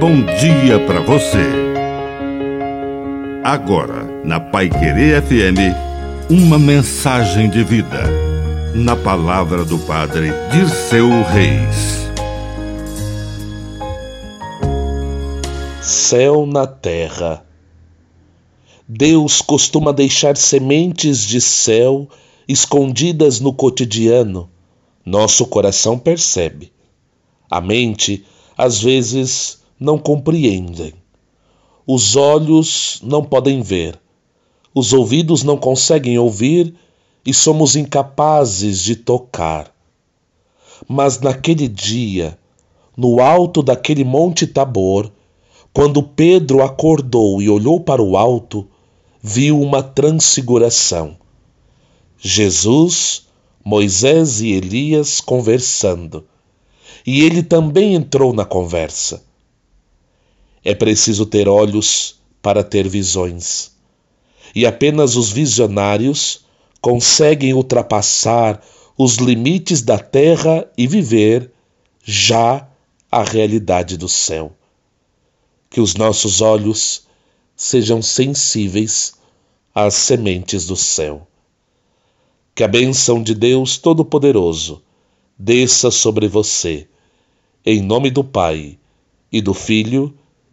bom dia para você. Agora, na Pai Querer FM, uma mensagem de vida. Na palavra do Padre de seu Reis. Céu na terra. Deus costuma deixar sementes de céu escondidas no cotidiano. Nosso coração percebe. A mente, às vezes, não compreende. Os olhos não podem ver. Os ouvidos não conseguem ouvir e somos incapazes de tocar. Mas naquele dia, no alto daquele monte Tabor, quando Pedro acordou e olhou para o alto, viu uma transfiguração. Jesus, Moisés e Elias conversando. E ele também entrou na conversa. É preciso ter olhos para ter visões. E apenas os visionários conseguem ultrapassar os limites da terra e viver já a realidade do céu. Que os nossos olhos sejam sensíveis às sementes do céu. Que a bênção de Deus Todo-Poderoso desça sobre você, em nome do Pai, e do Filho,